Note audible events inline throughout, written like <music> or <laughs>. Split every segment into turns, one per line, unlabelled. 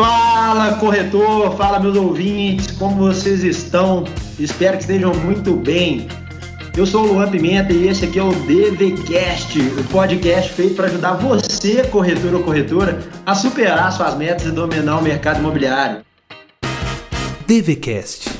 Fala, corretor, fala, meus ouvintes, como vocês estão? Espero que estejam muito bem. Eu sou o Luan Pimenta e esse aqui é o DVCast, o podcast feito para ajudar você, corretor ou corretora, a superar suas metas e dominar o mercado imobiliário.
DVCast.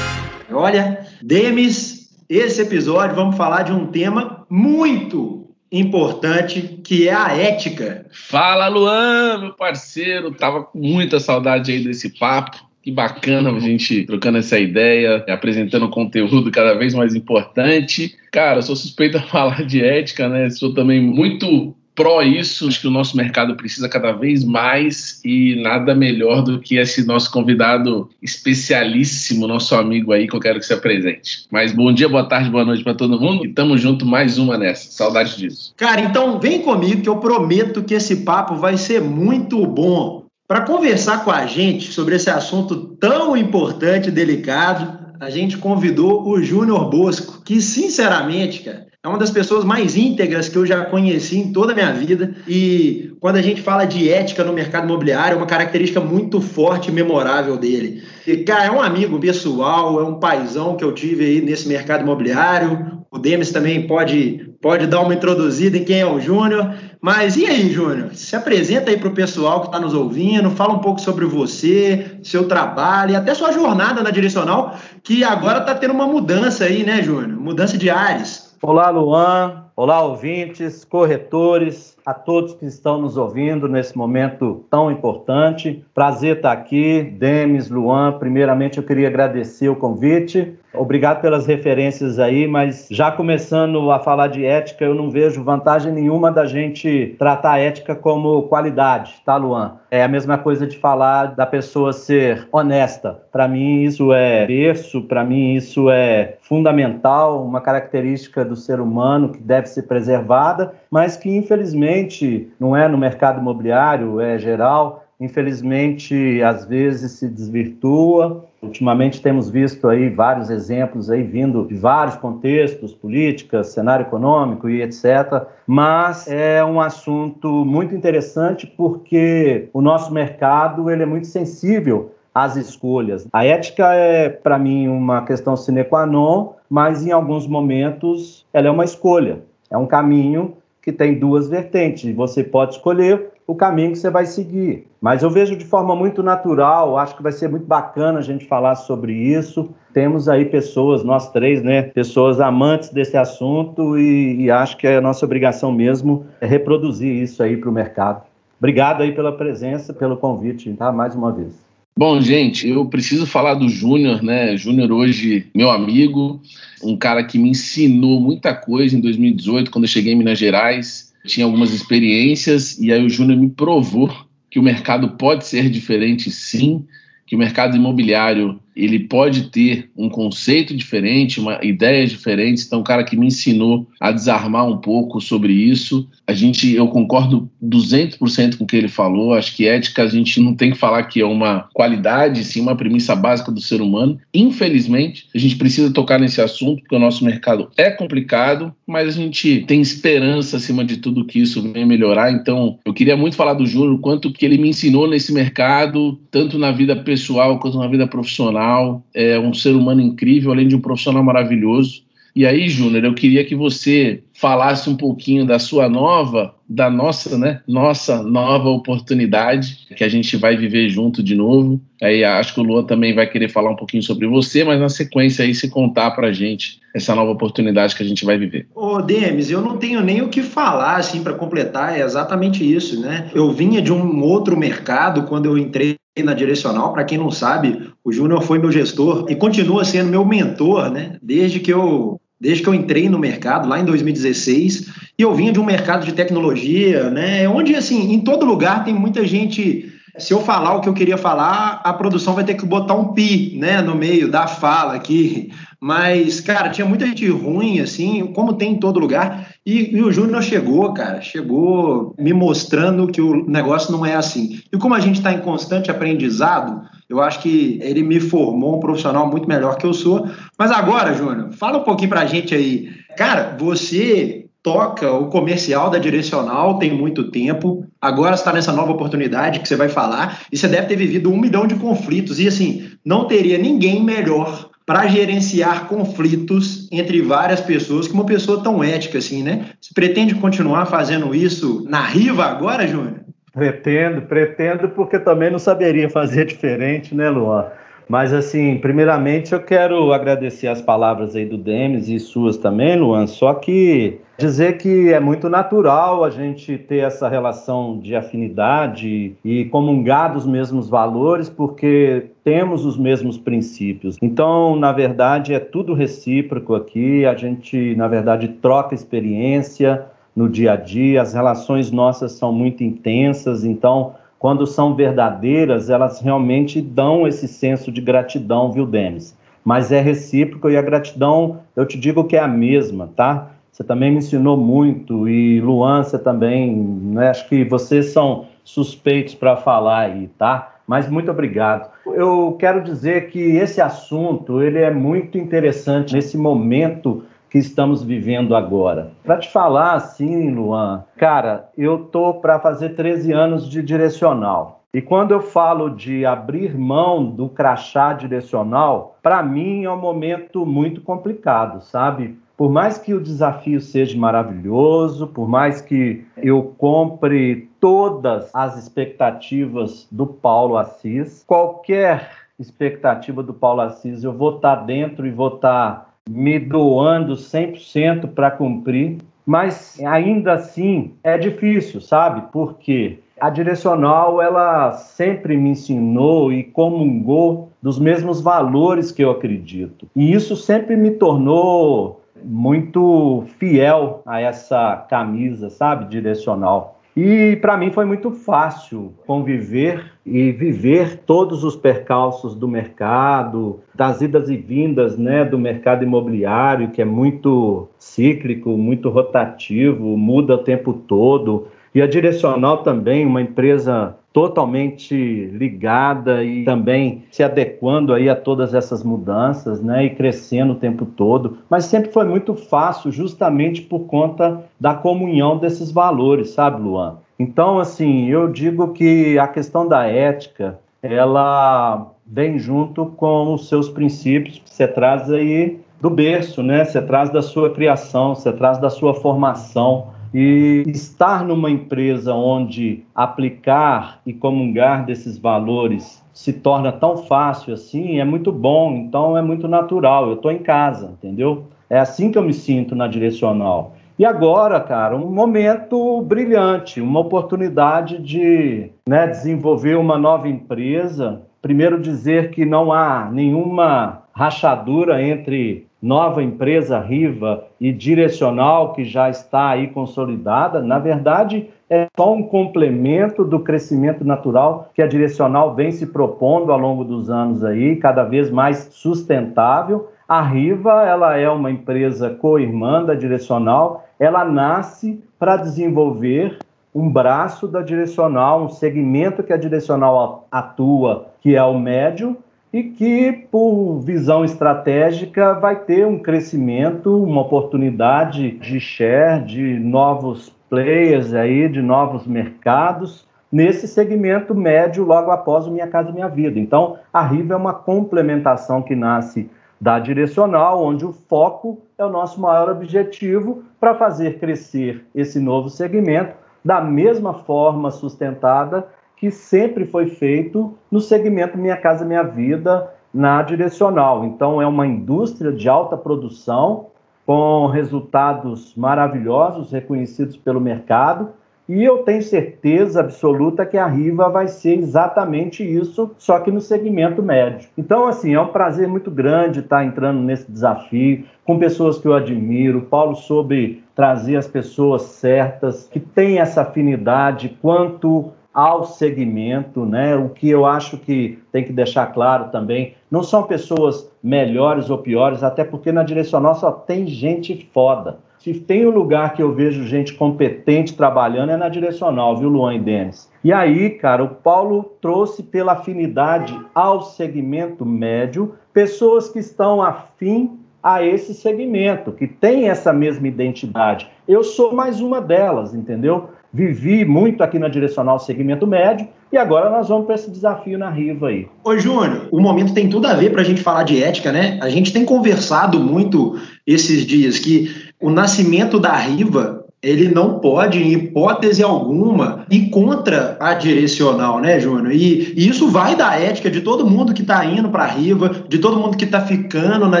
Olha, Demis, esse episódio vamos falar de um tema muito importante, que é a ética.
Fala, Luan, meu parceiro. Tava com muita saudade aí desse papo. Que bacana a gente trocando essa ideia, apresentando conteúdo cada vez mais importante. Cara, sou suspeito a <laughs> falar de ética, né? Sou também muito pró isso, acho que o nosso mercado precisa cada vez mais e nada melhor do que esse nosso convidado especialíssimo, nosso amigo aí, que eu quero que se apresente. Mas bom dia, boa tarde, boa noite para todo mundo e tamo junto mais uma nessa. Saudade disso.
Cara, então vem comigo que eu prometo que esse papo vai ser muito bom. Para conversar com a gente sobre esse assunto tão importante e delicado, a gente convidou o Júnior Bosco, que sinceramente, cara, é uma das pessoas mais íntegras que eu já conheci em toda a minha vida. E quando a gente fala de ética no mercado imobiliário, é uma característica muito forte e memorável dele. E, cara, é um amigo pessoal, é um paizão que eu tive aí nesse mercado imobiliário. O Demis também pode, pode dar uma introduzida em quem é o Júnior. Mas e aí, Júnior? Se apresenta aí para o pessoal que está nos ouvindo, fala um pouco sobre você, seu trabalho e até sua jornada na direcional, que agora está tendo uma mudança aí, né, Júnior? Mudança de ares.
Olá, Luan. Olá, ouvintes, corretores, a todos que estão nos ouvindo nesse momento tão importante. Prazer estar aqui, Demis, Luan. Primeiramente, eu queria agradecer o convite. Obrigado pelas referências aí, mas já começando a falar de ética, eu não vejo vantagem nenhuma da gente tratar a ética como qualidade, tá, Luan? É a mesma coisa de falar da pessoa ser honesta. Para mim, isso é berço, para mim, isso é fundamental, uma característica do ser humano que deve ser preservada, mas que infelizmente não é no mercado imobiliário, é geral. Infelizmente, às vezes se desvirtua. Ultimamente temos visto aí vários exemplos aí vindo de vários contextos, políticas, cenário econômico e etc. Mas é um assunto muito interessante porque o nosso mercado ele é muito sensível às escolhas. A ética é para mim uma questão sine qua non, mas em alguns momentos ela é uma escolha. É um caminho que tem duas vertentes. Você pode escolher o caminho que você vai seguir. Mas eu vejo de forma muito natural, acho que vai ser muito bacana a gente falar sobre isso. Temos aí pessoas, nós três, né, pessoas amantes desse assunto e, e acho que é nossa obrigação mesmo é reproduzir isso aí para o mercado. Obrigado aí pela presença, pelo convite, tá? Mais uma vez.
Bom, gente, eu preciso falar do Júnior, né? Júnior hoje, meu amigo, um cara que me ensinou muita coisa em 2018, quando eu cheguei em Minas Gerais. Tinha algumas experiências e aí o Júnior me provou que o mercado pode ser diferente, sim, que o mercado imobiliário ele pode ter um conceito diferente, uma ideias diferentes. Então, o cara que me ensinou a desarmar um pouco sobre isso, a gente, eu concordo 200% com o que ele falou. Acho que ética a gente não tem que falar que é uma qualidade, sim uma premissa básica do ser humano. Infelizmente, a gente precisa tocar nesse assunto porque o nosso mercado é complicado, mas a gente tem esperança acima de tudo que isso venha melhorar. Então, eu queria muito falar do Júnior, quanto que ele me ensinou nesse mercado, tanto na vida pessoal quanto na vida profissional profissional, é um ser humano incrível, além de um profissional maravilhoso. E aí, Júnior, eu queria que você falasse um pouquinho da sua nova, da nossa, né, nossa nova oportunidade que a gente vai viver junto de novo. Aí acho que o Luan também vai querer falar um pouquinho sobre você, mas na sequência aí se contar pra gente essa nova oportunidade que a gente vai viver.
Ô, Demis, eu não tenho nem o que falar assim para completar, é exatamente isso, né? Eu vinha de um outro mercado quando eu entrei na direcional, para quem não sabe, o Júnior foi meu gestor e continua sendo meu mentor, né? Desde que eu desde que eu entrei no mercado lá em 2016 e eu vinha de um mercado de tecnologia, né? Onde assim, em todo lugar tem muita gente se eu falar o que eu queria falar, a produção vai ter que botar um pi, né, no meio da fala aqui. Mas, cara, tinha muita gente ruim, assim, como tem em todo lugar. E, e o Júnior chegou, cara, chegou me mostrando que o negócio não é assim. E como a gente está em constante aprendizado, eu acho que ele me formou um profissional muito melhor que eu sou. Mas agora, Júnior, fala um pouquinho pra gente aí. Cara, você toca o comercial da Direcional tem muito tempo, agora está nessa nova oportunidade que você vai falar, e você deve ter vivido um milhão de conflitos, e assim, não teria ninguém melhor para gerenciar conflitos entre várias pessoas que uma pessoa tão ética assim, né? Você pretende continuar fazendo isso na Riva agora, Júnior?
Pretendo, pretendo, porque também não saberia fazer <laughs> diferente, né, Luan? Mas, assim, primeiramente eu quero agradecer as palavras aí do Demis e suas também, Luan, só que dizer que é muito natural a gente ter essa relação de afinidade e comungar dos mesmos valores, porque temos os mesmos princípios. Então, na verdade, é tudo recíproco aqui, a gente, na verdade, troca experiência no dia a dia, as relações nossas são muito intensas, então quando são verdadeiras, elas realmente dão esse senso de gratidão, viu, Denis? Mas é recíproco e a gratidão, eu te digo que é a mesma, tá? Você também me ensinou muito e Luan, você também, né? acho que vocês são suspeitos para falar aí, tá? Mas muito obrigado. Eu quero dizer que esse assunto ele é muito interessante nesse momento que estamos vivendo agora. Para te falar assim, Luan, cara, eu tô para fazer 13 anos de direcional. E quando eu falo de abrir mão do crachá direcional, para mim é um momento muito complicado, sabe? Por mais que o desafio seja maravilhoso, por mais que eu compre todas as expectativas do Paulo Assis, qualquer expectativa do Paulo Assis, eu vou estar tá dentro e vou estar tá me doando 100% para cumprir, mas ainda assim é difícil, sabe? Porque a direcional ela sempre me ensinou e comungou dos mesmos valores que eu acredito. E isso sempre me tornou muito fiel a essa camisa, sabe, direcional. E para mim foi muito fácil conviver e viver todos os percalços do mercado, das idas e vindas né, do mercado imobiliário, que é muito cíclico, muito rotativo, muda o tempo todo. E a Direcional também, uma empresa totalmente ligada e também se adequando aí a todas essas mudanças, né, e crescendo o tempo todo, mas sempre foi muito fácil justamente por conta da comunhão desses valores, sabe, Luan? Então, assim, eu digo que a questão da ética, ela vem junto com os seus princípios que você traz aí do berço, né? Você traz da sua criação, você traz da sua formação. E estar numa empresa onde aplicar e comungar desses valores se torna tão fácil assim, é muito bom, então é muito natural. Eu estou em casa, entendeu? É assim que eu me sinto na direcional. E agora, cara, um momento brilhante, uma oportunidade de né, desenvolver uma nova empresa. Primeiro, dizer que não há nenhuma rachadura entre nova empresa Riva e Direcional, que já está aí consolidada, na verdade, é só um complemento do crescimento natural que a Direcional vem se propondo ao longo dos anos aí, cada vez mais sustentável. A Riva, ela é uma empresa co-irmã da Direcional, ela nasce para desenvolver um braço da Direcional, um segmento que a Direcional atua, que é o médio, e que, por visão estratégica, vai ter um crescimento, uma oportunidade de share, de novos players aí, de novos mercados nesse segmento médio logo após o Minha Casa Minha Vida. Então, a Riva é uma complementação que nasce da direcional, onde o foco é o nosso maior objetivo para fazer crescer esse novo segmento da mesma forma sustentada que sempre foi feito no segmento Minha Casa Minha Vida, na direcional. Então, é uma indústria de alta produção, com resultados maravilhosos, reconhecidos pelo mercado, e eu tenho certeza absoluta que a Riva vai ser exatamente isso, só que no segmento médio. Então, assim, é um prazer muito grande estar entrando nesse desafio com pessoas que eu admiro. Paulo soube trazer as pessoas certas, que têm essa afinidade quanto ao segmento, né? O que eu acho que tem que deixar claro também, não são pessoas melhores ou piores, até porque na direcional só tem gente foda. Se tem um lugar que eu vejo gente competente trabalhando é na direcional, viu, Luan e Denis? E aí, cara, o Paulo trouxe pela afinidade ao segmento médio pessoas que estão afim a esse segmento, que tem essa mesma identidade. Eu sou mais uma delas, entendeu? Vivi muito aqui na Direcional Segmento Médio e agora nós vamos para esse desafio na Riva aí.
Ô, Júnior, o momento tem tudo a ver para a gente falar de ética, né? A gente tem conversado muito esses dias que o nascimento da Riva ele não pode, em hipótese alguma, ir contra a direcional, né, Júnior? E, e isso vai da ética de todo mundo que está indo para a Riva, de todo mundo que está ficando na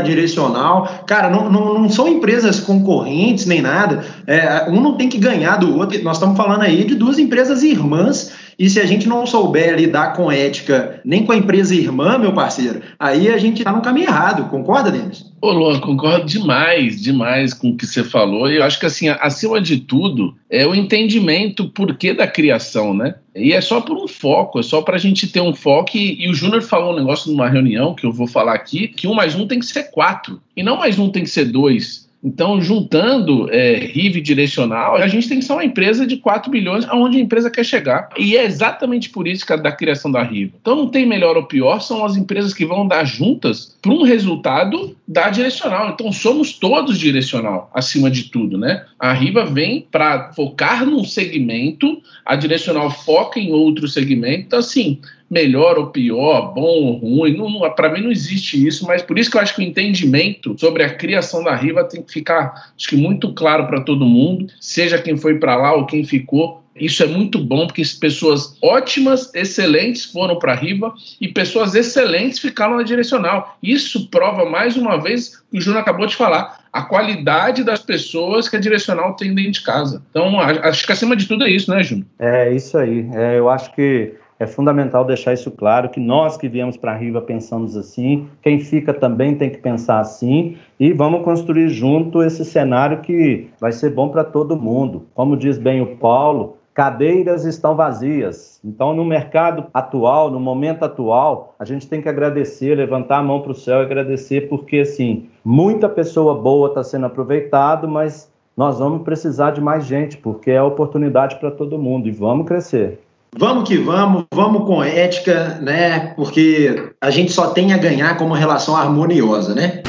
direcional. Cara, não, não, não, são empresas concorrentes nem nada. É, um não tem que ganhar do outro. Nós estamos falando aí de duas empresas irmãs e se a gente não souber lidar com ética nem com a empresa irmã, meu parceiro, aí a gente está no caminho errado. Concorda, Denis?
Ô, Luan, concordo demais, demais com o que você falou. Eu acho que, assim, acima de tudo, é o entendimento porquê da criação, né? E é só por um foco, é só para a gente ter um foco. E, e o Júnior falou um negócio numa reunião que eu vou falar aqui: que um mais um tem que ser quatro, e não mais um tem que ser dois. Então, juntando é, RIV direcional, a gente tem que ser uma empresa de 4 bilhões aonde a empresa quer chegar. E é exatamente por isso que a da criação da RIV. Então, não tem melhor ou pior, são as empresas que vão dar juntas para um resultado da direcional. Então, somos todos direcional, acima de tudo, né? A Riva vem para focar num segmento, a direcional foca em outro segmento. Então, assim, melhor ou pior, bom ou ruim. Para mim não existe isso, mas por isso que eu acho que o entendimento sobre a criação da Riva tem que ficar acho que muito claro para todo mundo, seja quem foi para lá ou quem ficou. Isso é muito bom, porque pessoas ótimas, excelentes foram para a Riva e pessoas excelentes ficaram na direcional. Isso prova mais uma vez o que o Júnior acabou de falar a qualidade das pessoas que a direcional tem dentro de casa. Então, acho que acima de tudo é isso, né, Júnior?
É isso aí. É, eu acho que é fundamental deixar isso claro, que nós que viemos para a Riva pensamos assim, quem fica também tem que pensar assim, e vamos construir junto esse cenário que vai ser bom para todo mundo. Como diz bem o Paulo, cadeiras estão vazias. Então, no mercado atual, no momento atual, a gente tem que agradecer, levantar a mão para o céu e agradecer, porque, assim, muita pessoa boa está sendo aproveitado, mas nós vamos precisar de mais gente, porque é oportunidade para todo mundo e vamos crescer.
Vamos que vamos, vamos com ética, né? Porque a gente só tem a ganhar como relação harmoniosa, né?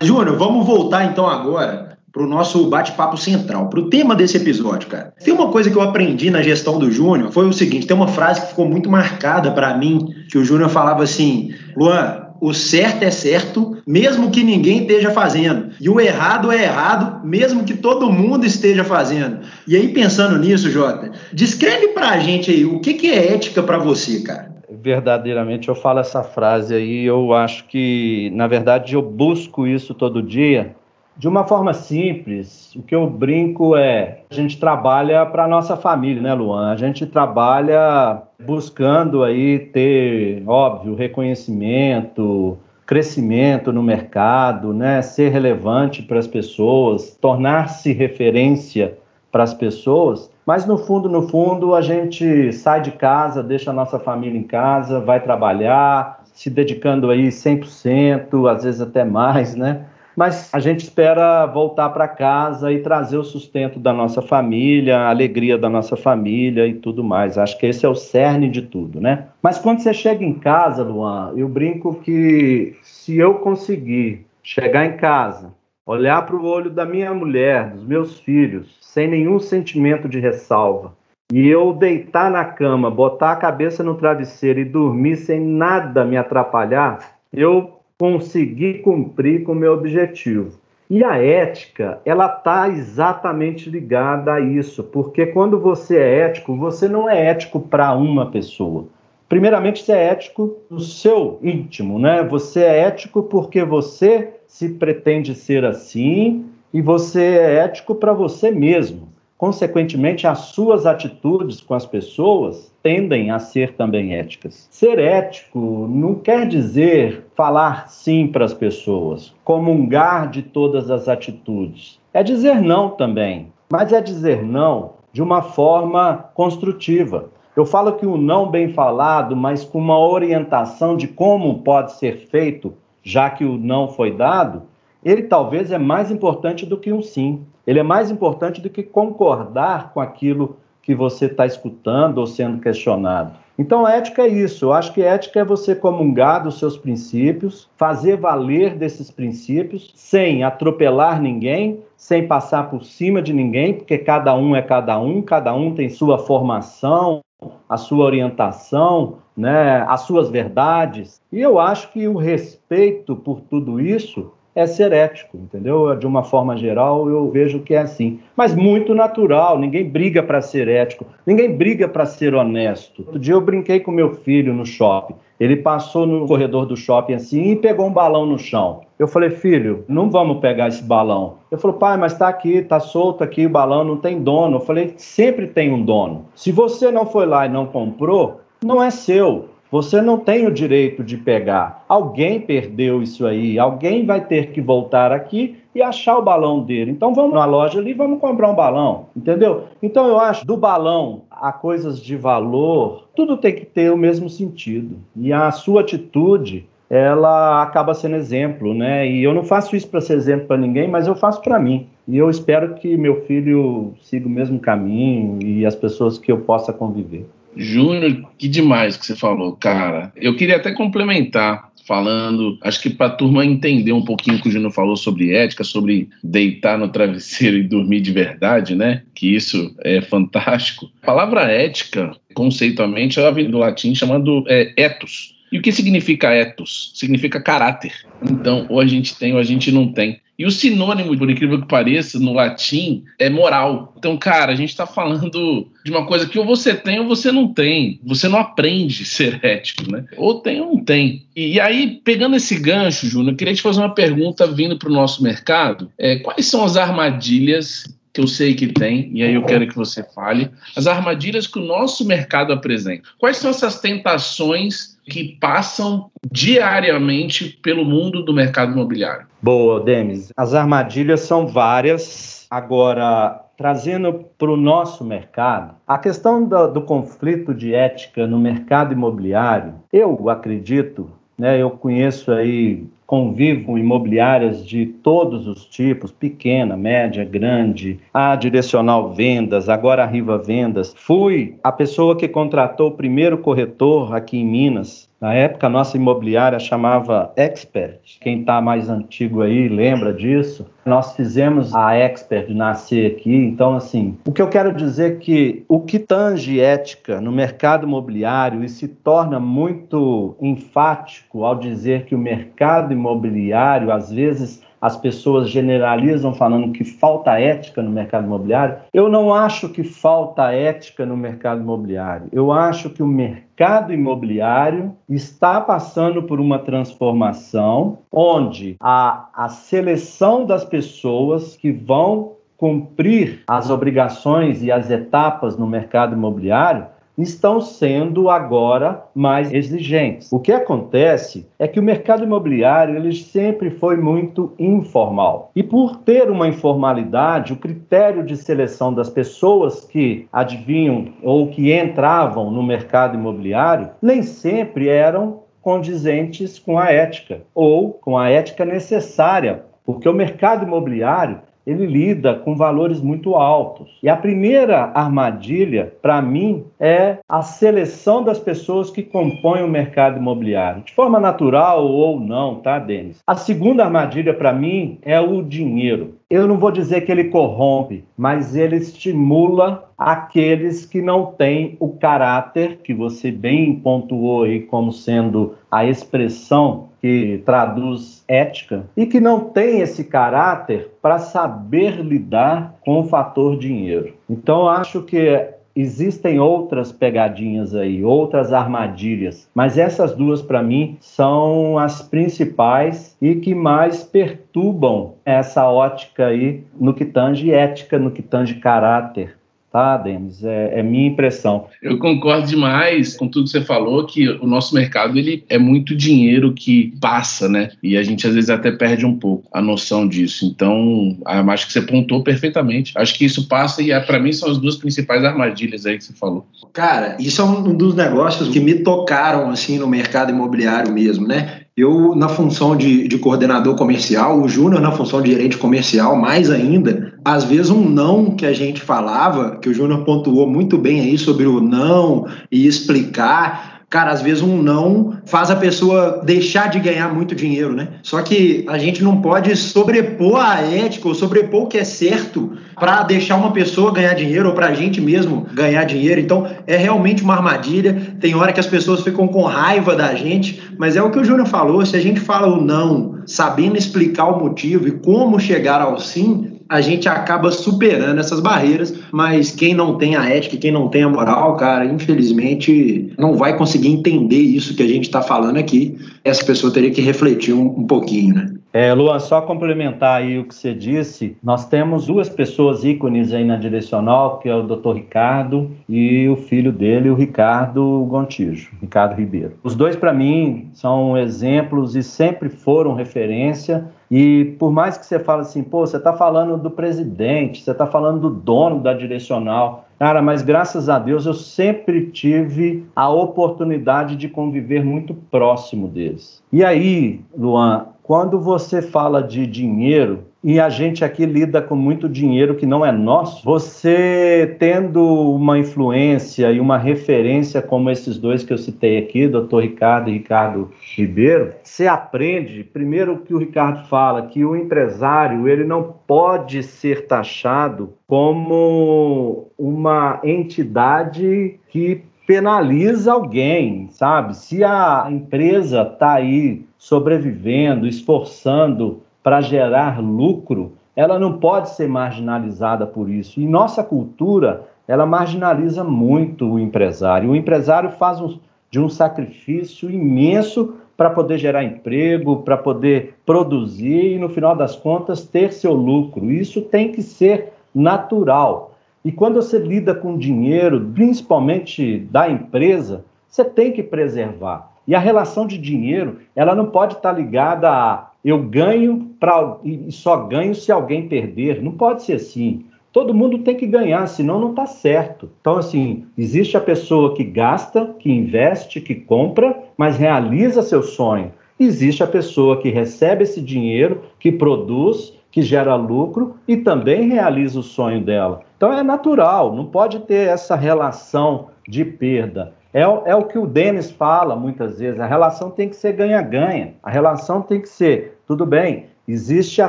Júnior, vamos voltar então agora para o nosso bate-papo central, para o tema desse episódio, cara. Tem uma coisa que eu aprendi na gestão do Júnior, foi o seguinte, tem uma frase que ficou muito marcada para mim, que o Júnior falava assim, Luan, o certo é certo, mesmo que ninguém esteja fazendo. E o errado é errado, mesmo que todo mundo esteja fazendo. E aí, pensando nisso, Jota, descreve pra gente aí o que, que é ética para você, cara.
Verdadeiramente, eu falo essa frase aí, eu acho que, na verdade, eu busco isso todo dia de uma forma simples, o que eu brinco é, a gente trabalha para a nossa família, né, Luan? A gente trabalha buscando aí ter, óbvio, reconhecimento, crescimento no mercado, né, ser relevante para as pessoas, tornar-se referência para as pessoas, mas no fundo, no fundo, a gente sai de casa, deixa a nossa família em casa, vai trabalhar, se dedicando aí 100%, às vezes até mais, né? Mas a gente espera voltar para casa e trazer o sustento da nossa família, a alegria da nossa família e tudo mais. Acho que esse é o cerne de tudo, né? Mas quando você chega em casa, Luan, eu brinco que se eu conseguir chegar em casa, olhar para o olho da minha mulher, dos meus filhos, sem nenhum sentimento de ressalva, e eu deitar na cama, botar a cabeça no travesseiro e dormir sem nada me atrapalhar, eu conseguir cumprir com o meu objetivo. E a ética, ela está exatamente ligada a isso, porque quando você é ético, você não é ético para uma pessoa. Primeiramente, você é ético no seu íntimo, né? Você é ético porque você se pretende ser assim e você é ético para você mesmo. Consequentemente, as suas atitudes com as pessoas tendem a ser também éticas. Ser ético não quer dizer falar sim para as pessoas, comungar de todas as atitudes. É dizer não também, mas é dizer não de uma forma construtiva. Eu falo que o não bem falado, mas com uma orientação de como pode ser feito, já que o não foi dado, ele talvez é mais importante do que um sim. Ele é mais importante do que concordar com aquilo que você está escutando ou sendo questionado. Então, ética é isso. Eu acho que ética é você comungar dos seus princípios, fazer valer desses princípios, sem atropelar ninguém, sem passar por cima de ninguém, porque cada um é cada um, cada um tem sua formação, a sua orientação, né, as suas verdades. E eu acho que o respeito por tudo isso é ser ético, entendeu? De uma forma geral, eu vejo que é assim. Mas muito natural, ninguém briga para ser ético, ninguém briga para ser honesto. Outro dia eu brinquei com meu filho no shopping. Ele passou no corredor do shopping assim e pegou um balão no chão. Eu falei, filho, não vamos pegar esse balão. Ele falou, pai, mas está aqui, está solto aqui o balão, não tem dono. Eu falei, sempre tem um dono. Se você não foi lá e não comprou, não é seu. Você não tem o direito de pegar. Alguém perdeu isso aí. Alguém vai ter que voltar aqui e achar o balão dele. Então vamos na loja ali, vamos comprar um balão, entendeu? Então eu acho do balão a coisas de valor, tudo tem que ter o mesmo sentido. E a sua atitude ela acaba sendo exemplo, né? E eu não faço isso para ser exemplo para ninguém, mas eu faço para mim. E eu espero que meu filho siga o mesmo caminho e as pessoas que eu possa conviver.
Júnior, que demais que você falou, cara. Eu queria até complementar falando, acho que para a turma entender um pouquinho o que o Júnior falou sobre ética, sobre deitar no travesseiro <laughs> e dormir de verdade, né? Que isso é fantástico. A palavra ética, conceitualmente, ela vem do latim chamado é, ethos. E o que significa ethos? Significa caráter. Então, ou a gente tem ou a gente não tem. E o sinônimo, por incrível que pareça, no latim é moral. Então, cara, a gente está falando de uma coisa que ou você tem ou você não tem. Você não aprende a <laughs> ser ético, né? Ou tem ou não tem. E, aí, pegando esse gancho, Júnior, eu queria te fazer uma pergunta vindo para o nosso mercado. É, quais são as armadilhas que eu sei que tem, e aí eu quero que você fale, as armadilhas que o nosso mercado apresenta. Quais são essas tentações que passam diariamente pelo mundo do mercado imobiliário?
Boa, Demis. As armadilhas são várias. Agora, trazendo para o nosso mercado, a questão do, do, conflito de ética no mercado imobiliário, eu acredito, né, eu conheço aí convivo imobiliárias de todos os tipos, pequena, média, grande, a Direcional Vendas, agora a Riva Vendas. Fui a pessoa que contratou o primeiro corretor aqui em Minas, na época, nossa imobiliária chamava Expert. Quem está mais antigo aí lembra disso. Nós fizemos a Expert nascer aqui. Então, assim, o que eu quero dizer é que o que tange ética no mercado imobiliário e se torna muito enfático ao dizer que o mercado imobiliário, às vezes, as pessoas generalizam falando que falta ética no mercado imobiliário. Eu não acho que falta ética no mercado imobiliário. Eu acho que o mercado imobiliário está passando por uma transformação onde a, a seleção das pessoas que vão cumprir as obrigações e as etapas no mercado imobiliário estão sendo agora mais exigentes. O que acontece é que o mercado imobiliário ele sempre foi muito informal. E por ter uma informalidade, o critério de seleção das pessoas que adivinham ou que entravam no mercado imobiliário nem sempre eram condizentes com a ética ou com a ética necessária, porque o mercado imobiliário ele lida com valores muito altos. E a primeira armadilha, para mim, é a seleção das pessoas que compõem o mercado imobiliário, de forma natural ou não, tá, Denis? A segunda armadilha, para mim, é o dinheiro. Eu não vou dizer que ele corrompe, mas ele estimula aqueles que não têm o caráter que você bem pontuou aí como sendo a expressão que traduz ética e que não tem esse caráter para saber lidar com o fator dinheiro. Então, acho que existem outras pegadinhas aí, outras armadilhas, mas essas duas para mim são as principais e que mais perturbam essa ótica aí no que tange ética, no que tange caráter tá, Denis? É, é, minha impressão.
Eu concordo demais com tudo que você falou, que o nosso mercado ele é muito dinheiro que passa, né? E a gente às vezes até perde um pouco a noção disso. Então, acho que você pontou perfeitamente. Acho que isso passa e é, para mim são as duas principais armadilhas aí que você falou.
Cara, isso é um dos negócios que me tocaram assim no mercado imobiliário mesmo, né? Eu, na função de, de coordenador comercial, o Júnior, na função de gerente comercial, mais ainda, às vezes um não que a gente falava, que o Júnior pontuou muito bem aí sobre o não e explicar cara, às vezes um não faz a pessoa deixar de ganhar muito dinheiro, né? Só que a gente não pode sobrepor a ética ou sobrepor o que é certo para deixar uma pessoa ganhar dinheiro ou para a gente mesmo ganhar dinheiro. Então, é realmente uma armadilha. Tem hora que as pessoas ficam com raiva da gente, mas é o que o Júnior falou: se a gente fala o não, sabendo explicar o motivo e como chegar ao sim, a gente acaba superando essas barreiras, mas quem não tem a ética, quem não tem a moral, cara, infelizmente não vai conseguir entender isso que a gente está falando aqui. Essa pessoa teria que refletir um, um pouquinho, né?
É, Luan, só complementar aí o que você disse, nós temos duas pessoas ícones aí na direcional, que é o Dr. Ricardo e o filho dele, o Ricardo Gontijo, Ricardo Ribeiro. Os dois, para mim, são exemplos e sempre foram referência e por mais que você fale assim, pô, você está falando do presidente, você está falando do dono da direcional, cara, mas graças a Deus eu sempre tive a oportunidade de conviver muito próximo deles. E aí, Luan, quando você fala de dinheiro, e a gente aqui lida com muito dinheiro que não é nosso, você tendo uma influência e uma referência como esses dois que eu citei aqui, doutor Ricardo e Ricardo Ribeiro, você aprende, primeiro que o Ricardo fala, que o empresário ele não pode ser taxado como uma entidade que penaliza alguém, sabe? Se a empresa está aí sobrevivendo, esforçando para gerar lucro, ela não pode ser marginalizada por isso. E nossa cultura, ela marginaliza muito o empresário. O empresário faz um, de um sacrifício imenso para poder gerar emprego, para poder produzir e, no final das contas, ter seu lucro. Isso tem que ser natural. E quando você lida com dinheiro, principalmente da empresa, você tem que preservar. E a relação de dinheiro, ela não pode estar ligada a eu ganho pra, e só ganho se alguém perder. Não pode ser assim. Todo mundo tem que ganhar, senão não está certo. Então, assim, existe a pessoa que gasta, que investe, que compra, mas realiza seu sonho. Existe a pessoa que recebe esse dinheiro, que produz, que gera lucro e também realiza o sonho dela. Então é natural, não pode ter essa relação de perda. É, é o que o Denis fala muitas vezes: a relação tem que ser ganha-ganha, a relação tem que ser, tudo bem, existe a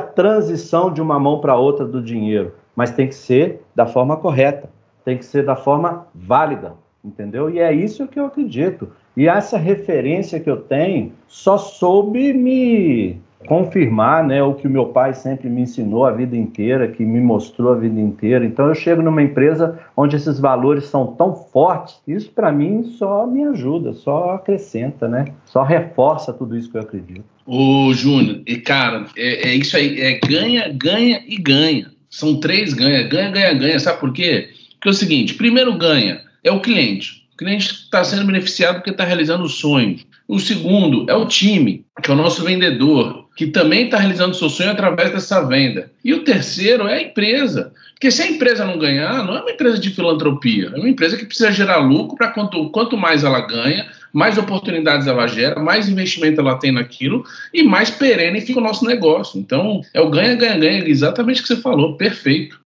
transição de uma mão para outra do dinheiro, mas tem que ser da forma correta, tem que ser da forma válida, entendeu? E é isso que eu acredito. E essa referência que eu tenho só soube me confirmar né, o que o meu pai sempre me ensinou a vida inteira, que me mostrou a vida inteira. Então eu chego numa empresa onde esses valores são tão fortes, isso para mim só me ajuda, só acrescenta, né? Só reforça tudo isso que eu acredito.
Ô, Júnior, e cara, é, é, isso aí, é ganha, ganha e ganha. São três ganha, ganha, ganha, ganha. Sabe por quê? Porque é o seguinte, primeiro ganha é o cliente. O cliente está sendo beneficiado porque está realizando o sonho. O segundo é o time, que é o nosso vendedor que também está realizando seu sonho através dessa venda. E o terceiro é a empresa. Porque se a empresa não ganhar, não é uma empresa de filantropia, é uma empresa que precisa gerar lucro para quanto, quanto mais ela ganha, mais oportunidades ela gera, mais investimento ela tem naquilo e mais perene fica o nosso negócio. Então, é o ganha, ganha, ganha, exatamente o que você falou, perfeito.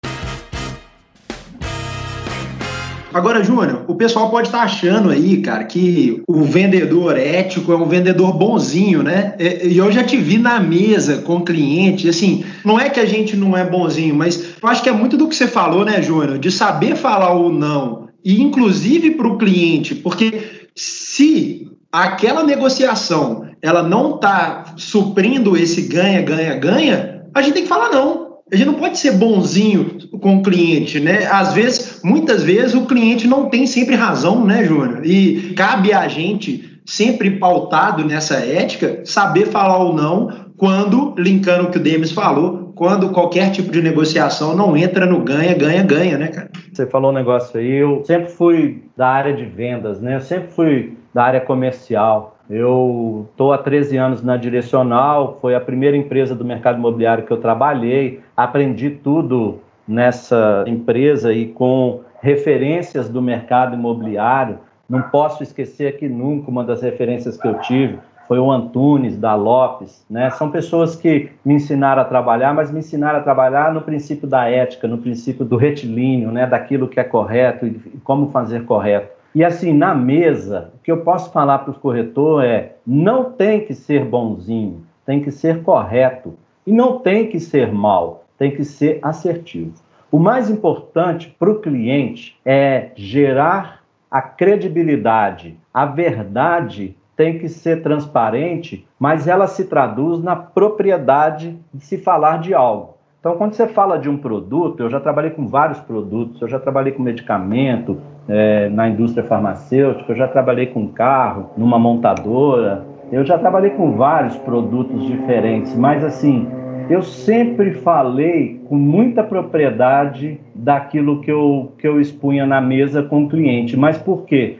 Agora, Júnior, o pessoal pode estar achando aí, cara, que o vendedor ético é um vendedor bonzinho, né? E eu já te vi na mesa com cliente, assim, não é que a gente não é bonzinho, mas eu acho que é muito do que você falou, né, Júnior? De saber falar o não, e inclusive para o cliente, porque se aquela negociação ela não está suprindo esse ganha, ganha, ganha, a gente tem que falar não. A gente não pode ser bonzinho com o cliente, né? Às vezes, muitas vezes, o cliente não tem sempre razão, né, Júnior? E cabe a gente, sempre pautado nessa ética, saber falar ou não quando, linkando o que o Demis falou, quando qualquer tipo de negociação não entra no ganha, ganha, ganha, né, cara?
Você falou um negócio aí, eu sempre fui da área de vendas, né? Eu sempre fui da área comercial. Eu estou há 13 anos na Direcional, foi a primeira empresa do mercado imobiliário que eu trabalhei, aprendi tudo nessa empresa e com referências do mercado imobiliário. Não posso esquecer aqui nunca uma das referências que eu tive foi o Antunes, da Lopes, né? São pessoas que me ensinaram a trabalhar, mas me ensinaram a trabalhar no princípio da ética, no princípio do retilíneo, né? Daquilo que é correto e como fazer correto. E assim, na mesa, o que eu posso falar para o corretor é: não tem que ser bonzinho, tem que ser correto. E não tem que ser mal, tem que ser assertivo. O mais importante para o cliente é gerar a credibilidade. A verdade tem que ser transparente, mas ela se traduz na propriedade de se falar de algo. Então, quando você fala de um produto, eu já trabalhei com vários produtos, eu já trabalhei com medicamento é, na indústria farmacêutica, eu já trabalhei com carro, numa montadora, eu já trabalhei com vários produtos diferentes, mas assim, eu sempre falei com muita propriedade daquilo que eu, que eu expunha na mesa com o cliente. Mas por quê?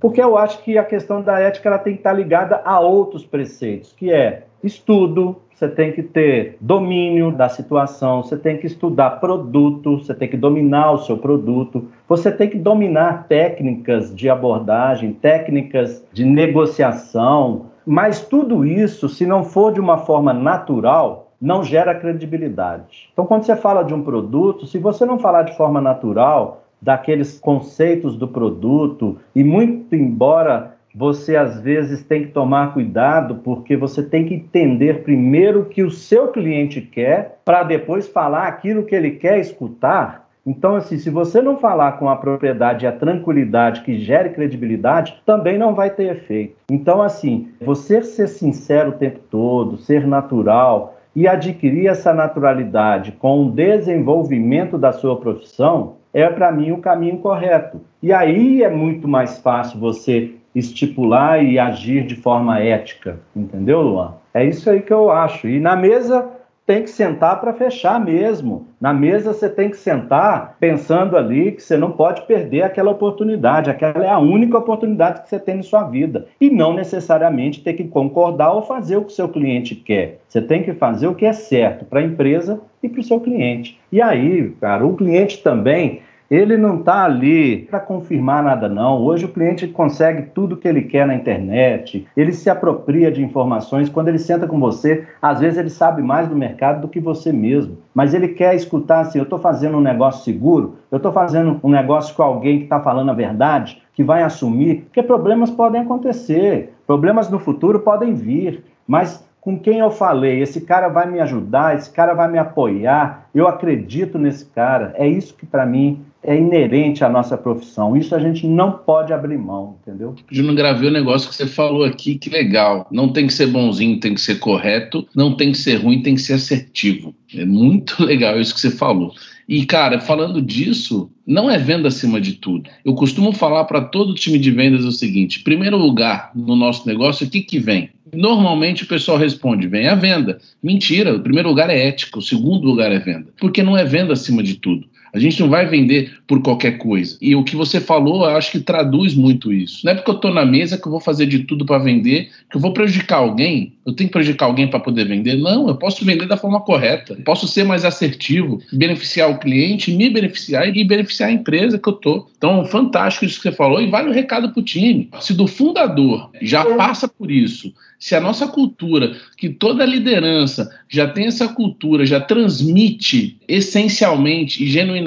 Porque eu acho que a questão da ética ela tem que estar ligada a outros preceitos, que é estudo, você tem que ter domínio da situação, você tem que estudar produto, você tem que dominar o seu produto, você tem que dominar técnicas de abordagem, técnicas de negociação, mas tudo isso, se não for de uma forma natural, não gera credibilidade. Então, quando você fala de um produto, se você não falar de forma natural, daqueles conceitos do produto, e muito embora você às vezes tem que tomar cuidado, porque você tem que entender primeiro o que o seu cliente quer, para depois falar aquilo que ele quer escutar. Então, assim, se você não falar com a propriedade e a tranquilidade que gere credibilidade, também não vai ter efeito. Então, assim, você ser sincero o tempo todo, ser natural e adquirir essa naturalidade com o desenvolvimento da sua profissão, é para mim o caminho correto. E aí é muito mais fácil você estipular e agir de forma ética, entendeu, Luan? É isso aí que eu acho. E na mesa tem que sentar para fechar mesmo. Na mesa você tem que sentar pensando ali que você não pode perder aquela oportunidade. Aquela é a única oportunidade que você tem na sua vida. E não necessariamente ter que concordar ou fazer o que o seu cliente quer. Você tem que fazer o que é certo para a empresa e para o seu cliente. E aí, cara, o cliente também ele não está ali para confirmar nada, não. Hoje o cliente consegue tudo que ele quer na internet, ele se apropria de informações. Quando ele senta com você, às vezes ele sabe mais do mercado do que você mesmo. Mas ele quer escutar assim: eu estou fazendo um negócio seguro, eu estou fazendo um negócio com alguém que está falando a verdade, que vai assumir, porque problemas podem acontecer, problemas no futuro podem vir, mas com quem eu falei, esse cara vai me ajudar, esse cara vai me apoiar, eu acredito nesse cara. É isso que para mim é inerente à nossa profissão. Isso a gente não pode abrir mão, entendeu?
Júnior, gravei o negócio que você falou aqui, que legal. Não tem que ser bonzinho, tem que ser correto, não tem que ser ruim, tem que ser assertivo. É muito <laughs> legal isso que você falou. E, cara, falando disso, não é venda acima de tudo. Eu costumo falar para todo time de vendas o seguinte: primeiro lugar no nosso negócio, o que, que vem? Normalmente o pessoal responde: vem a venda. Mentira, o primeiro lugar é ética, o segundo lugar é venda. Porque não é venda acima de tudo. A gente não vai vender por qualquer coisa. E o que você falou, eu acho que traduz muito isso. Não é porque eu estou na mesa que eu vou fazer de tudo para vender, que eu vou prejudicar alguém. Eu tenho que prejudicar alguém para poder vender? Não, eu posso vender da forma correta. Eu posso ser mais assertivo, beneficiar o cliente, me beneficiar e beneficiar a empresa que eu estou. Então, fantástico isso que você falou e vale o um recado para o time. Se do fundador já passa por isso, se a nossa cultura, que toda liderança já tem essa cultura, já transmite essencialmente e genuinamente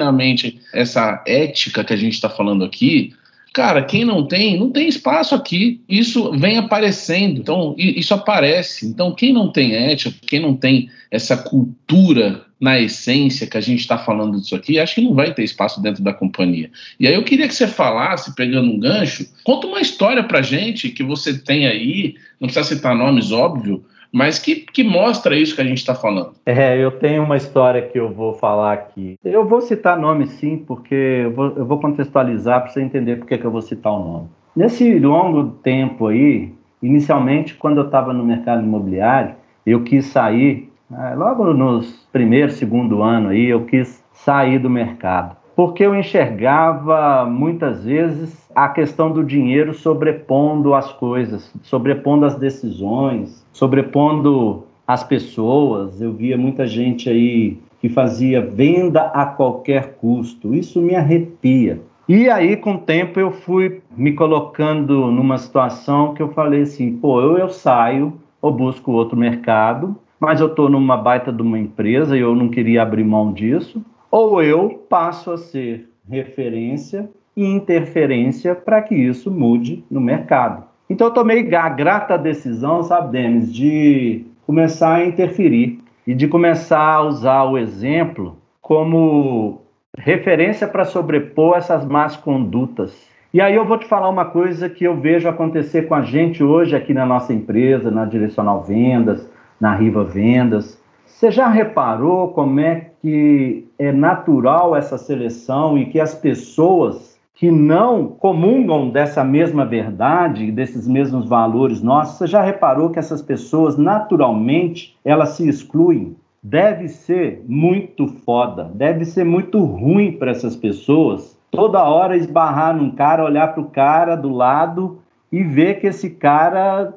essa ética que a gente está falando aqui, cara, quem não tem, não tem espaço aqui. Isso vem aparecendo, então isso aparece. Então, quem não tem ética, quem não tem essa cultura na essência que a gente está falando disso aqui, acho que não vai ter espaço dentro da companhia. E aí eu queria que você falasse, pegando um gancho, conta uma história para gente que você tem aí, não precisa citar nomes, óbvio, mas que, que mostra isso que a gente está falando.
É, eu tenho uma história que eu vou falar aqui. Eu vou citar nome sim, porque eu vou, eu vou contextualizar para você entender por que eu vou citar o nome. Nesse longo tempo aí, inicialmente, quando eu estava no mercado imobiliário, eu quis sair é, logo nos primeiro, segundo ano aí, eu quis sair do mercado. Porque eu enxergava muitas vezes a questão do dinheiro sobrepondo as coisas, sobrepondo as decisões, sobrepondo as pessoas. Eu via muita gente aí que fazia venda a qualquer custo. Isso me arrepia. E aí, com o tempo, eu fui me colocando numa situação que eu falei assim: pô, eu, eu saio ou busco outro mercado, mas eu estou numa baita de uma empresa e eu não queria abrir mão disso, ou eu passo a ser referência e interferência para que isso mude no mercado. Então, eu tomei a grata decisão, sabe, Denis, de começar a interferir e de começar a usar o exemplo como referência para sobrepor essas más condutas. E aí eu vou te falar uma coisa que eu vejo acontecer com a gente hoje aqui na nossa empresa, na Direcional Vendas, na Riva Vendas. Você já reparou como é que é natural essa seleção e que as pessoas que não comungam dessa mesma verdade, desses mesmos valores nossos, você já reparou que essas pessoas naturalmente elas se excluem? deve ser muito foda, deve ser muito ruim para essas pessoas toda hora esbarrar num cara, olhar para o cara do lado e ver que esse cara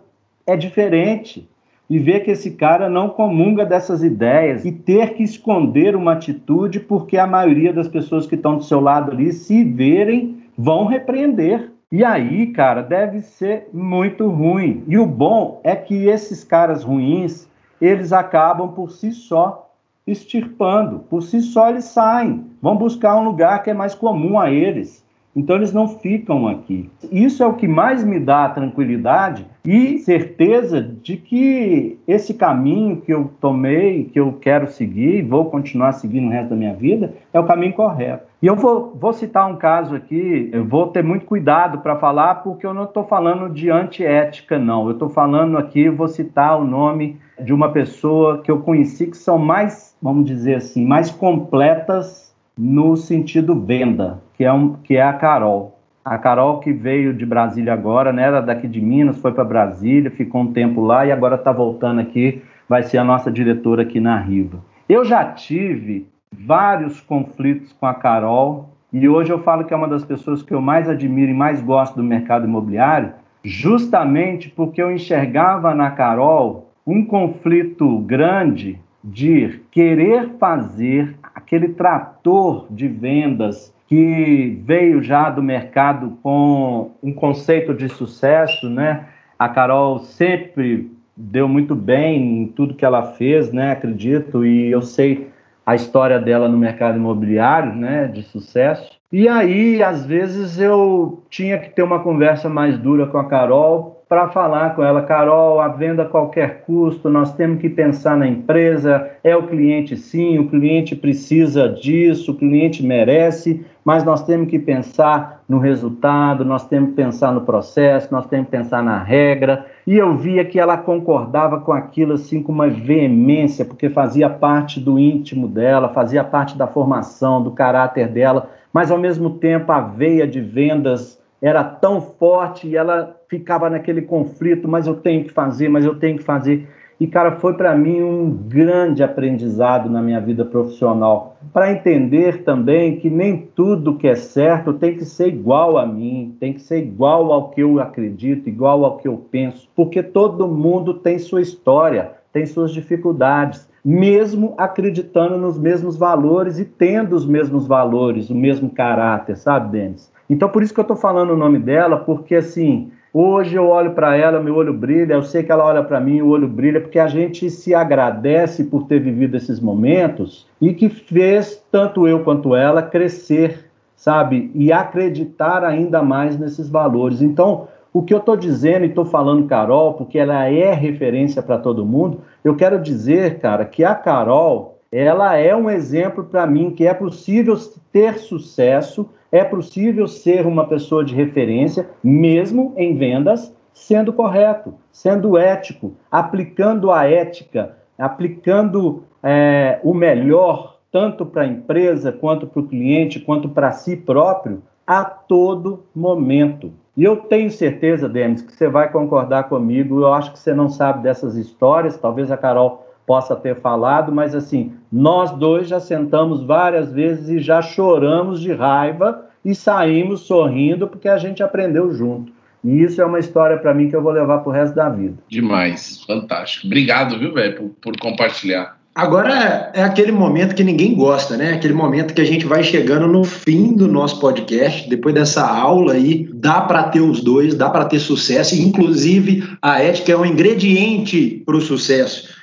é diferente, e ver que esse cara não comunga dessas ideias e ter que esconder uma atitude porque a maioria das pessoas que estão do seu lado ali, se verem, vão repreender. E aí, cara, deve ser muito ruim. E o bom é que esses caras ruins, eles acabam por si só extirpando, por si só eles saem, vão buscar um lugar que é mais comum a eles. Então eles não ficam aqui. Isso é o que mais me dá tranquilidade e certeza de que esse caminho que eu tomei, que eu quero seguir, vou continuar seguindo o resto da minha vida, é o caminho correto. E eu vou, vou citar um caso aqui, eu vou ter muito cuidado para falar, porque eu não estou falando de antiética, não. Eu estou falando aqui, vou citar o nome de uma pessoa que eu conheci que são mais, vamos dizer assim, mais completas no sentido venda, que é, um, que é a Carol. A Carol que veio de Brasília agora, né? Era daqui de Minas, foi para Brasília, ficou um tempo lá e agora está voltando aqui, vai ser a nossa diretora aqui na Riva. Eu já tive vários conflitos com a Carol e hoje eu falo que é uma das pessoas que eu mais admiro e mais gosto do mercado imobiliário, justamente porque eu enxergava na Carol um conflito grande de querer fazer aquele trator de vendas que veio já do mercado com um conceito de sucesso, né? A Carol sempre deu muito bem em tudo que ela fez, né? Acredito e eu sei a história dela no mercado imobiliário, né? De sucesso. E aí, às vezes eu tinha que ter uma conversa mais dura com a Carol para falar com ela, Carol, a venda a qualquer custo, nós temos que pensar na empresa, é o cliente sim, o cliente precisa disso, o cliente merece, mas nós temos que pensar no resultado, nós temos que pensar no processo, nós temos que pensar na regra. E eu via que ela concordava com aquilo assim com uma veemência, porque fazia parte do íntimo dela, fazia parte da formação, do caráter dela, mas ao mesmo tempo a veia de vendas era tão forte e ela ficava naquele conflito, mas eu tenho que fazer, mas eu tenho que fazer. E, cara, foi para mim um grande aprendizado na minha vida profissional, para entender também que nem tudo que é certo tem que ser igual a mim, tem que ser igual ao que eu acredito, igual ao que eu penso, porque todo mundo tem sua história, tem suas dificuldades, mesmo acreditando nos mesmos valores e tendo os mesmos valores, o mesmo caráter, sabe, Denis? Então, por isso que eu estou falando o nome dela, porque assim, hoje eu olho para ela, meu olho brilha, eu sei que ela olha para mim, o olho brilha, porque a gente se agradece por ter vivido esses momentos e que fez tanto eu quanto ela crescer, sabe? E acreditar ainda mais nesses valores. Então, o que eu estou dizendo e estou falando Carol, porque ela é referência para todo mundo, eu quero dizer, cara, que a Carol, ela é um exemplo para mim que é possível ter sucesso é possível ser uma pessoa de referência, mesmo em vendas, sendo correto, sendo ético, aplicando a ética, aplicando é, o melhor, tanto para a empresa, quanto para o cliente, quanto para si próprio, a todo momento. E eu tenho certeza, Denis, que você vai concordar comigo. Eu acho que você não sabe dessas histórias, talvez a Carol possa ter falado, mas assim, nós dois já sentamos várias vezes e já choramos de raiva e saímos sorrindo porque a gente aprendeu junto. E isso é uma história para mim que eu vou levar pro resto da vida.
Demais, fantástico. Obrigado, viu, velho, por, por compartilhar.
Agora é aquele momento que ninguém gosta, né? Aquele momento que a gente vai chegando no fim do nosso podcast. Depois dessa aula aí, dá para ter os dois, dá para ter sucesso. Inclusive, a ética é um ingrediente para o sucesso.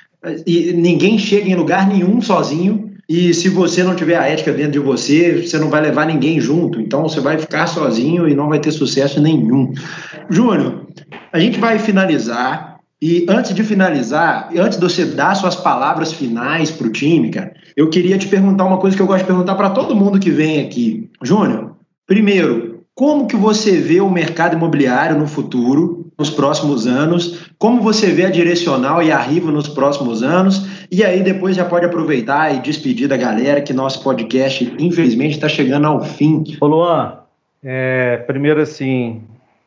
E ninguém chega em lugar nenhum sozinho. E se você não tiver a ética dentro de você, você não vai levar ninguém junto. Então você vai ficar sozinho e não vai ter sucesso nenhum. Júnior, a gente vai finalizar e antes de finalizar, antes de você dar suas palavras finais para o time, cara, eu queria te perguntar uma coisa que eu gosto de perguntar para todo mundo que vem aqui. Júnior, primeiro, como que você vê o mercado imobiliário no futuro, nos próximos anos? Como você vê a Direcional e a Riva nos próximos anos? E aí depois já pode aproveitar e despedir da galera que nosso podcast, infelizmente, está chegando ao fim.
Ô Luan, é, primeiro assim,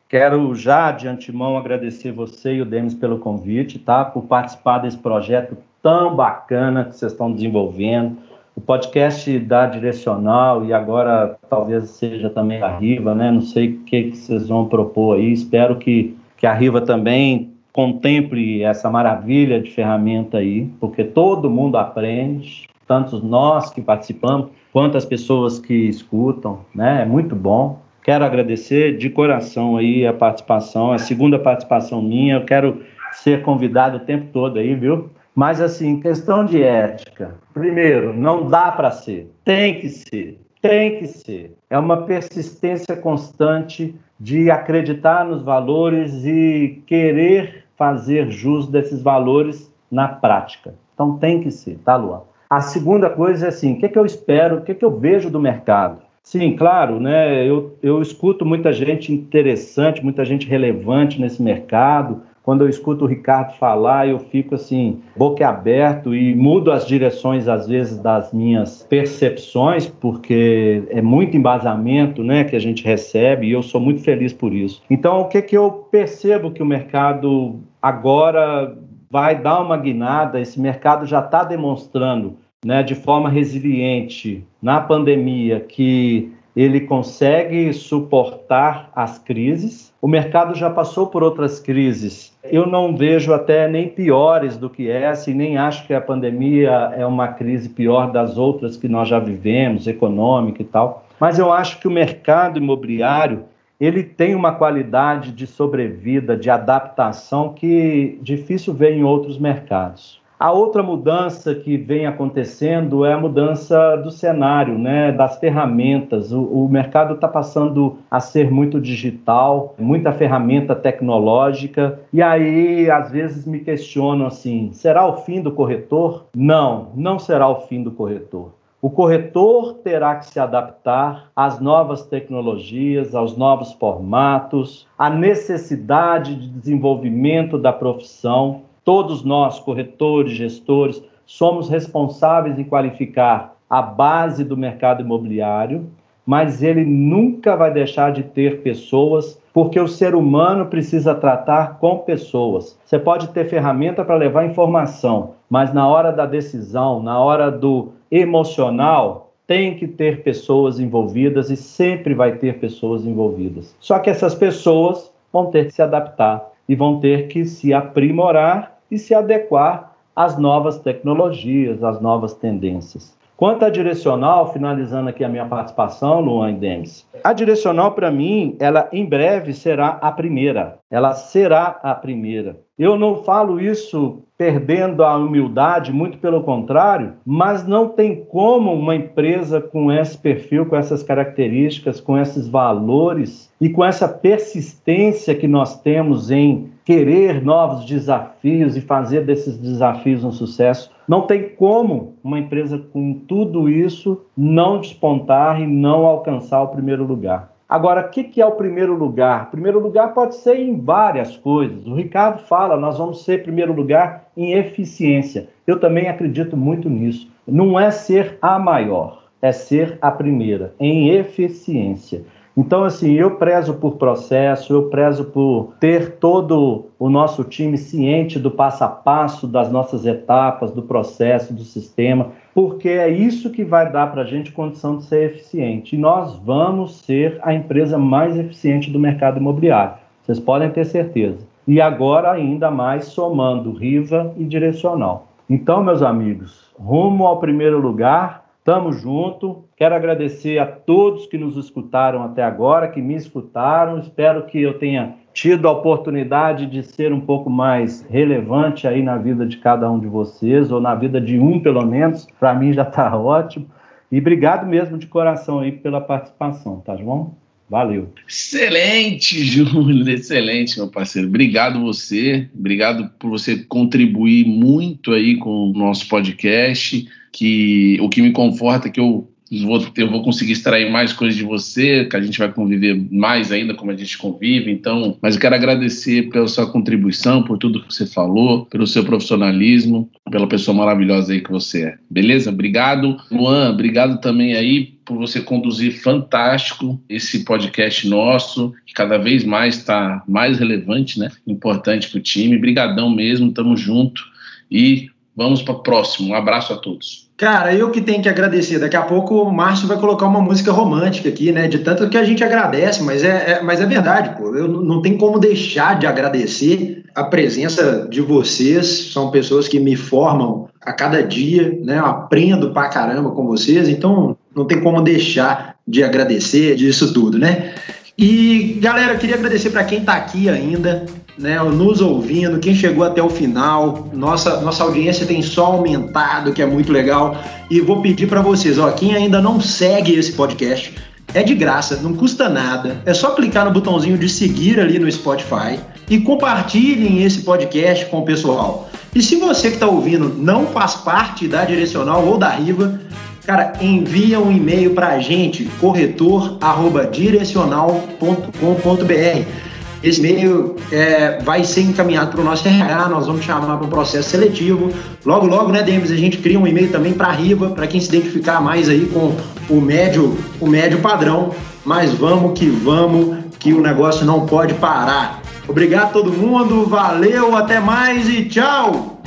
Quero já de antemão agradecer você e o Denis pelo convite, tá? Por participar desse projeto tão bacana que vocês estão desenvolvendo. O podcast da Direcional e agora talvez seja também a Riva, né? Não sei o que, que vocês vão propor aí. Espero que, que a Riva também contemple essa maravilha de ferramenta aí, porque todo mundo aprende, tanto nós que participamos, quanto as pessoas que escutam, né? É muito bom. Quero agradecer de coração aí a participação, a segunda participação minha. Eu quero ser convidado o tempo todo aí, viu? Mas assim, questão de ética. Primeiro, não dá para ser. Tem que ser. Tem que ser. É uma persistência constante de acreditar nos valores e querer fazer jus desses valores na prática. Então tem que ser, tá, Luan? A segunda coisa é assim, o que, é que eu espero, o que, é que eu vejo do mercado? Sim, claro, né? Eu, eu escuto muita gente interessante, muita gente relevante nesse mercado. Quando eu escuto o Ricardo falar, eu fico assim, boca aberto e mudo as direções, às vezes, das minhas percepções, porque é muito embasamento né, que a gente recebe e eu sou muito feliz por isso. Então, o que, que eu percebo que o mercado agora vai dar uma guinada, esse mercado já está demonstrando né, de forma resiliente na pandemia, que ele consegue suportar as crises. O mercado já passou por outras crises. Eu não vejo até nem piores do que essa e nem acho que a pandemia é uma crise pior das outras que nós já vivemos, econômica e tal. Mas eu acho que o mercado imobiliário ele tem uma qualidade de sobrevida, de adaptação que difícil ver em outros mercados. A outra mudança que vem acontecendo é a mudança do cenário, né, das ferramentas. O, o mercado está passando a ser muito digital, muita ferramenta tecnológica, e aí às vezes me questionam assim: será o fim do corretor? Não, não será o fim do corretor. O corretor terá que se adaptar às novas tecnologias, aos novos formatos, à necessidade de desenvolvimento da profissão Todos nós, corretores, gestores, somos responsáveis em qualificar a base do mercado imobiliário, mas ele nunca vai deixar de ter pessoas, porque o ser humano precisa tratar com pessoas. Você pode ter ferramenta para levar informação, mas na hora da decisão, na hora do emocional, tem que ter pessoas envolvidas e sempre vai ter pessoas envolvidas. Só que essas pessoas vão ter que se adaptar e vão ter que se aprimorar e se adequar às novas tecnologias, às novas tendências. Quanto à direcional, finalizando aqui a minha participação, Luan Demis, a direcional para mim, ela em breve será a primeira. Ela será a primeira. Eu não falo isso perdendo a humildade, muito pelo contrário, mas não tem como uma empresa com esse perfil, com essas características, com esses valores e com essa persistência que nós temos em querer novos desafios e fazer desses desafios um sucesso, não tem como uma empresa com tudo isso não despontar e não alcançar o primeiro lugar. Agora, o que, que é o primeiro lugar? Primeiro lugar pode ser em várias coisas. O Ricardo fala, nós vamos ser primeiro lugar em eficiência. Eu também acredito muito nisso. Não é ser a maior, é ser a primeira, em eficiência. Então, assim, eu prezo por processo, eu prezo por ter todo o nosso time ciente do passo a passo, das nossas etapas, do processo, do sistema, porque é isso que vai dar para a gente condição de ser eficiente. E nós vamos ser a empresa mais eficiente do mercado imobiliário. Vocês podem ter certeza. E agora, ainda mais, somando Riva e Direcional. Então, meus amigos, rumo ao primeiro lugar, tamo junto. Quero agradecer a todos que nos escutaram até agora, que me escutaram. Espero que eu tenha tido a oportunidade de ser um pouco mais relevante aí na vida de cada um de vocês, ou na vida de um pelo menos. Para mim já está <laughs> ótimo. E obrigado mesmo de coração aí pela participação, tá bom? Valeu.
Excelente, <laughs> Júlio, excelente, meu parceiro. Obrigado você, obrigado por você contribuir muito aí com o nosso podcast, que o que me conforta é que eu vou, eu vou conseguir extrair mais coisas de você, que a gente vai conviver mais ainda como a gente convive. Então, mas eu quero agradecer pela sua contribuição, por tudo que você falou, pelo seu profissionalismo, pela pessoa maravilhosa aí que você é. Beleza? Obrigado. Luan, obrigado também aí por você conduzir fantástico esse podcast nosso, que cada vez mais está mais relevante, né? Importante para o time. Brigadão mesmo, tamo junto e vamos para o próximo. Um abraço a todos.
Cara, eu que tenho que agradecer. Daqui a pouco o Márcio vai colocar uma música romântica aqui, né? De tanto que a gente agradece, mas é, é mas é verdade, pô. Eu não tem como deixar de agradecer a presença de vocês. São pessoas que me formam a cada dia, né? Eu aprendo pra caramba com vocês, então não tem como deixar de agradecer disso tudo, né? E galera, eu queria agradecer para quem está aqui ainda, né, nos ouvindo, quem chegou até o final. Nossa, nossa audiência tem só aumentado, que é muito legal. E vou pedir para vocês, ó, quem ainda não segue esse podcast, é de graça, não custa nada. É só clicar no botãozinho de seguir ali no Spotify e compartilhem esse podcast com o pessoal. E se você que está ouvindo não faz parte da Direcional ou da Riva, cara, envia um e-mail para a gente, corretor@direcional.com.br esse e-mail é, vai ser encaminhado para o nosso RH, nós vamos chamar para um processo seletivo. Logo, logo, né, Demis, a gente cria um e-mail também para a Riva, para quem se identificar mais aí com o médio, o médio padrão. Mas vamos que vamos, que o negócio não pode parar. Obrigado a todo mundo, valeu, até mais e tchau!